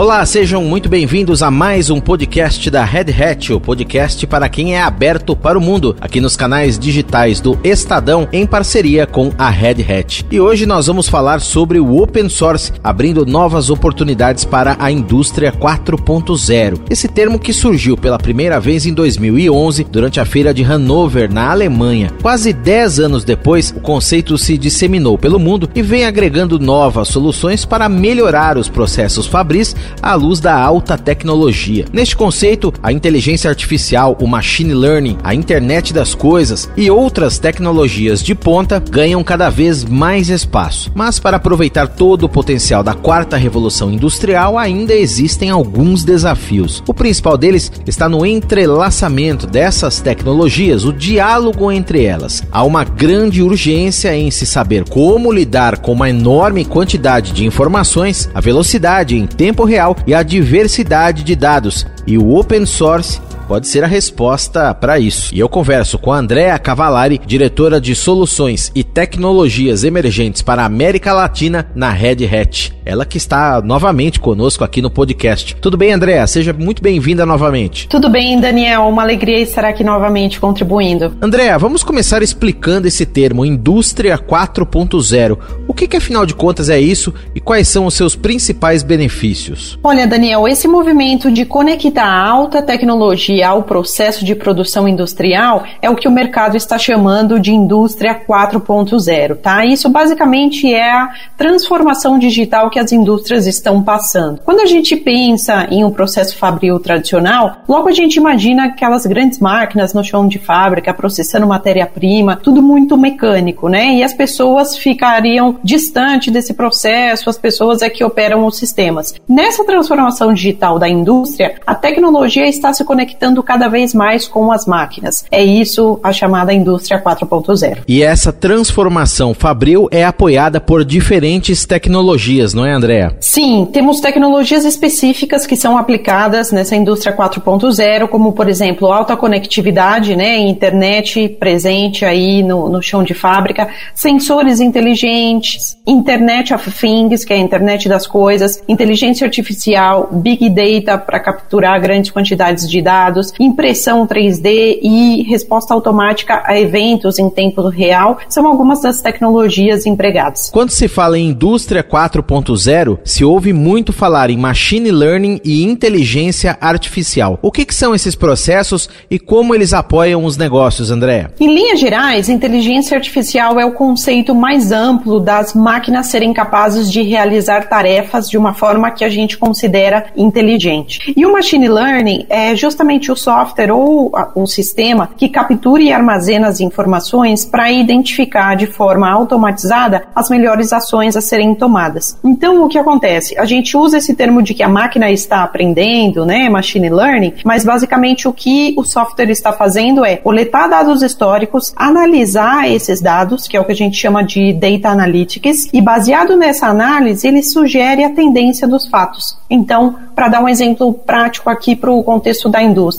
Olá, sejam muito bem-vindos a mais um podcast da Red Hat, o podcast para quem é aberto para o mundo, aqui nos canais digitais do Estadão, em parceria com a Red Hat. E hoje nós vamos falar sobre o open source, abrindo novas oportunidades para a indústria 4.0. Esse termo que surgiu pela primeira vez em 2011, durante a feira de Hannover, na Alemanha. Quase 10 anos depois, o conceito se disseminou pelo mundo e vem agregando novas soluções para melhorar os processos fabris à luz da alta tecnologia. Neste conceito, a inteligência artificial, o machine learning, a internet das coisas e outras tecnologias de ponta ganham cada vez mais espaço. Mas para aproveitar todo o potencial da quarta revolução industrial, ainda existem alguns desafios. O principal deles está no entrelaçamento dessas tecnologias, o diálogo entre elas. Há uma grande urgência em se saber como lidar com uma enorme quantidade de informações, a velocidade em tempo real e a diversidade de dados, e o open source pode ser a resposta para isso. E eu converso com a Andrea Cavalari, diretora de soluções e tecnologias emergentes para a América Latina na Red Hat. Ela que está novamente conosco aqui no podcast. Tudo bem, Andrea? Seja muito bem-vinda novamente. Tudo bem, Daniel. Uma alegria estar aqui novamente contribuindo. Andrea, vamos começar explicando esse termo, indústria 4.0. O que, que afinal de contas é isso e quais são os seus principais benefícios? Olha, Daniel, esse movimento de conectar a alta tecnologia ao processo de produção industrial é o que o mercado está chamando de indústria 4.0, tá? Isso basicamente é a transformação digital que as indústrias estão passando. Quando a gente pensa em um processo fabril tradicional, logo a gente imagina aquelas grandes máquinas no chão de fábrica processando matéria-prima, tudo muito mecânico, né? E as pessoas ficariam distante desse processo, as pessoas é que operam os sistemas. Nessa transformação digital da indústria, a tecnologia está se conectando cada vez mais com as máquinas. É isso a chamada indústria 4.0. E essa transformação fabril é apoiada por diferentes tecnologias, não é, Andréa? Sim, temos tecnologias específicas que são aplicadas nessa indústria 4.0, como por exemplo alta conectividade, né, internet presente aí no, no chão de fábrica, sensores inteligentes, Internet of Things, que é a internet das coisas, inteligência artificial, big data para capturar grandes quantidades de dados dados, impressão 3D e resposta automática a eventos em tempo real são algumas das tecnologias empregadas. Quando se fala em indústria 4.0, se ouve muito falar em machine learning e inteligência artificial. O que, que são esses processos e como eles apoiam os negócios, André? Em linhas gerais, inteligência artificial é o conceito mais amplo das máquinas serem capazes de realizar tarefas de uma forma que a gente considera inteligente. E o machine learning é justamente o software ou o sistema que captura e armazena as informações para identificar de forma automatizada as melhores ações a serem tomadas. Então, o que acontece? A gente usa esse termo de que a máquina está aprendendo, né, machine learning, mas basicamente o que o software está fazendo é coletar dados históricos, analisar esses dados, que é o que a gente chama de data analytics, e baseado nessa análise, ele sugere a tendência dos fatos. Então, para dar um exemplo prático aqui para o contexto da indústria,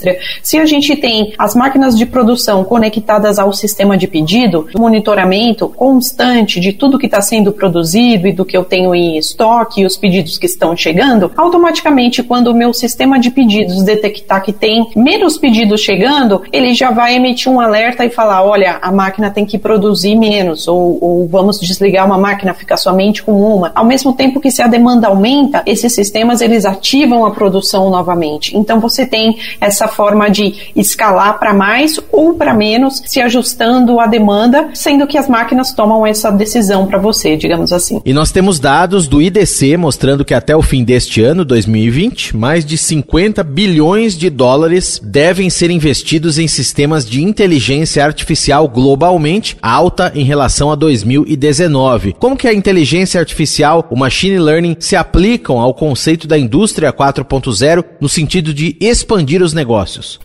se a gente tem as máquinas de produção conectadas ao sistema de pedido, monitoramento constante de tudo que está sendo produzido e do que eu tenho em estoque e os pedidos que estão chegando, automaticamente quando o meu sistema de pedidos detectar que tem menos pedidos chegando, ele já vai emitir um alerta e falar, olha, a máquina tem que produzir menos ou, ou vamos desligar uma máquina, ficar somente com uma. Ao mesmo tempo que se a demanda aumenta, esses sistemas eles ativam a produção novamente. Então você tem essa forma de escalar para mais ou para menos, se ajustando à demanda, sendo que as máquinas tomam essa decisão para você, digamos assim. E nós temos dados do IDC mostrando que até o fim deste ano, 2020, mais de 50 bilhões de dólares devem ser investidos em sistemas de inteligência artificial globalmente, alta em relação a 2019. Como que a inteligência artificial, o machine learning se aplicam ao conceito da indústria 4.0 no sentido de expandir os negócios?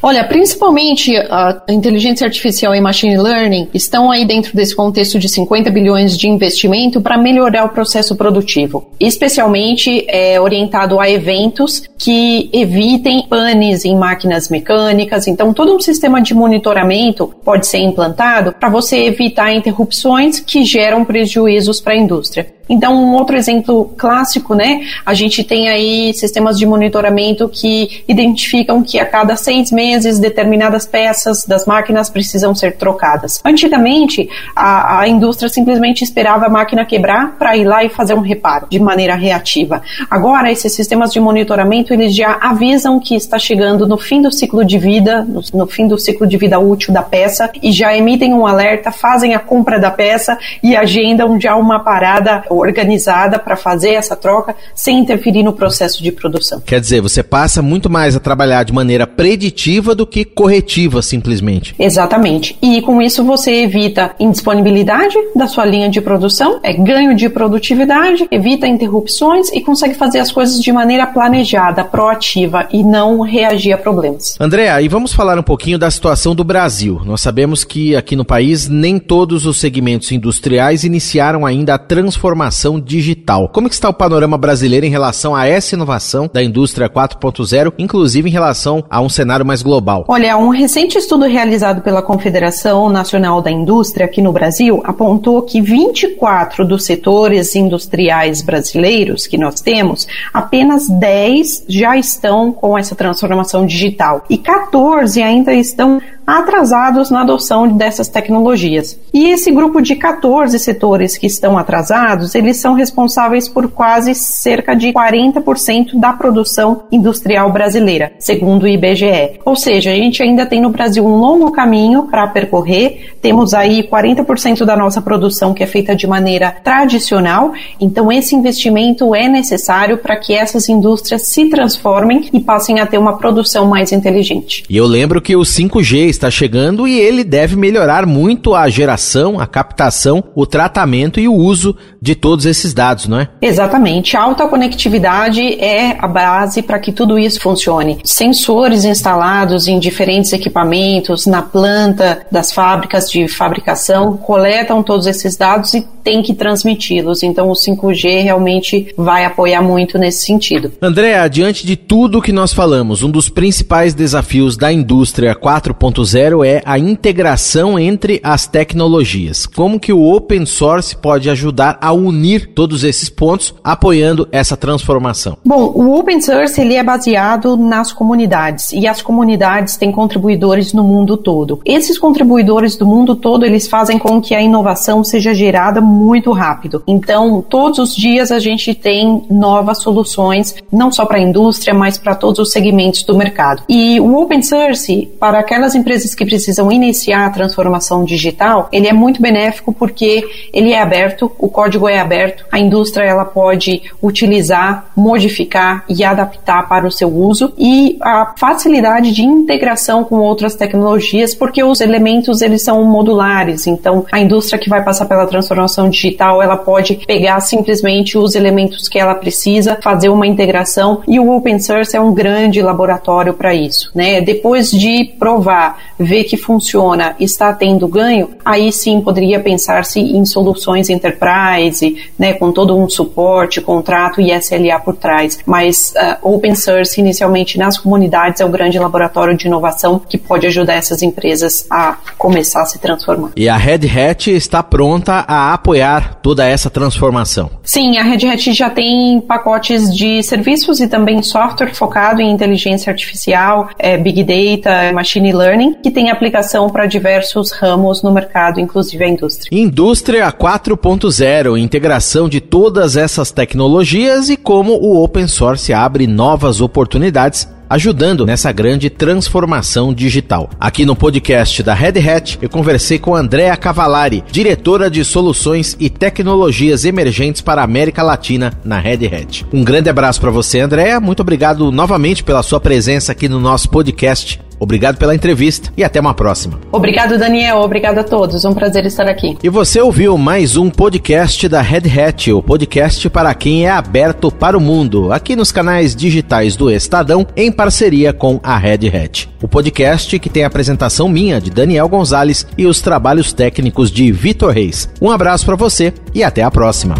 Olha, principalmente a inteligência artificial e machine learning estão aí dentro desse contexto de 50 bilhões de investimento para melhorar o processo produtivo, especialmente é, orientado a eventos que evitem panes em máquinas mecânicas. Então, todo um sistema de monitoramento pode ser implantado para você evitar interrupções que geram prejuízos para a indústria. Então, um outro exemplo clássico, né? A gente tem aí sistemas de monitoramento que identificam que a cada seis meses determinadas peças das máquinas precisam ser trocadas. Antigamente, a, a indústria simplesmente esperava a máquina quebrar para ir lá e fazer um reparo de maneira reativa. Agora, esses sistemas de monitoramento eles já avisam que está chegando no fim do ciclo de vida, no, no fim do ciclo de vida útil da peça e já emitem um alerta, fazem a compra da peça e agendam já uma parada organizada para fazer essa troca sem interferir no processo de produção. Quer dizer, você passa muito mais a trabalhar de maneira preditiva do que corretiva, simplesmente. Exatamente. E com isso você evita indisponibilidade da sua linha de produção, é ganho de produtividade, evita interrupções e consegue fazer as coisas de maneira planejada, proativa e não reagir a problemas. Andréa, e vamos falar um pouquinho da situação do Brasil. Nós sabemos que aqui no país nem todos os segmentos industriais iniciaram ainda a transformação transformação digital. Como está o panorama brasileiro em relação a essa inovação da indústria 4.0, inclusive em relação a um cenário mais global? Olha, um recente estudo realizado pela Confederação Nacional da Indústria aqui no Brasil apontou que 24 dos setores industriais brasileiros que nós temos, apenas 10 já estão com essa transformação digital e 14 ainda estão atrasados na adoção dessas tecnologias. E esse grupo de 14 setores que estão atrasados, eles são responsáveis por quase cerca de 40% da produção industrial brasileira, segundo o IBGE. Ou seja, a gente ainda tem no Brasil um longo caminho para percorrer. Temos aí 40% da nossa produção que é feita de maneira tradicional. Então esse investimento é necessário para que essas indústrias se transformem e passem a ter uma produção mais inteligente. E eu lembro que o 5G está chegando e ele deve melhorar muito a geração, a captação, o tratamento e o uso de todos esses dados, não é? Exatamente. A alta conectividade é a base para que tudo isso funcione. Sensores instalados em diferentes equipamentos, na planta das fábricas de fabricação, coletam todos esses dados e tem que transmiti-los. Então o 5G realmente vai apoiar muito nesse sentido. André, diante de tudo que nós falamos, um dos principais desafios da indústria 4.0 zero é a integração entre as tecnologias. Como que o open source pode ajudar a unir todos esses pontos, apoiando essa transformação? Bom, o open source ele é baseado nas comunidades e as comunidades têm contribuidores no mundo todo. Esses contribuidores do mundo todo eles fazem com que a inovação seja gerada muito rápido. Então, todos os dias a gente tem novas soluções, não só para a indústria, mas para todos os segmentos do mercado. E o open source para aquelas empresas empresas que precisam iniciar a transformação digital, ele é muito benéfico porque ele é aberto, o código é aberto, a indústria ela pode utilizar, modificar e adaptar para o seu uso e a facilidade de integração com outras tecnologias, porque os elementos eles são modulares. Então, a indústria que vai passar pela transformação digital, ela pode pegar simplesmente os elementos que ela precisa, fazer uma integração e o open source é um grande laboratório para isso, né? Depois de provar vê que funciona, está tendo ganho, aí sim poderia pensar-se em soluções enterprise, né, com todo um suporte, contrato e SLA por trás. Mas uh, open source, inicialmente nas comunidades, é o grande laboratório de inovação que pode ajudar essas empresas a começar a se transformar. E a Red Hat está pronta a apoiar toda essa transformação. Sim, a Red Hat já tem pacotes de serviços e também software focado em inteligência artificial, é, big data, machine learning, que tem aplicação para diversos ramos no mercado, inclusive a indústria. Indústria 4.0, integração de todas essas tecnologias e como o open source abre novas oportunidades ajudando nessa grande transformação digital. Aqui no podcast da Red Hat, eu conversei com Andréa Cavalari, diretora de soluções e tecnologias emergentes para a América Latina na Red Hat. Um grande abraço para você, Andréa. Muito obrigado novamente pela sua presença aqui no nosso podcast. Obrigado pela entrevista e até uma próxima. Obrigado, Daniel. Obrigado a todos. Um prazer estar aqui. E você ouviu mais um podcast da Red Hat, o podcast para quem é aberto para o mundo, aqui nos canais digitais do Estadão, em parceria com a Red Hat. O podcast que tem a apresentação minha, de Daniel Gonzalez, e os trabalhos técnicos de Vitor Reis. Um abraço para você e até a próxima.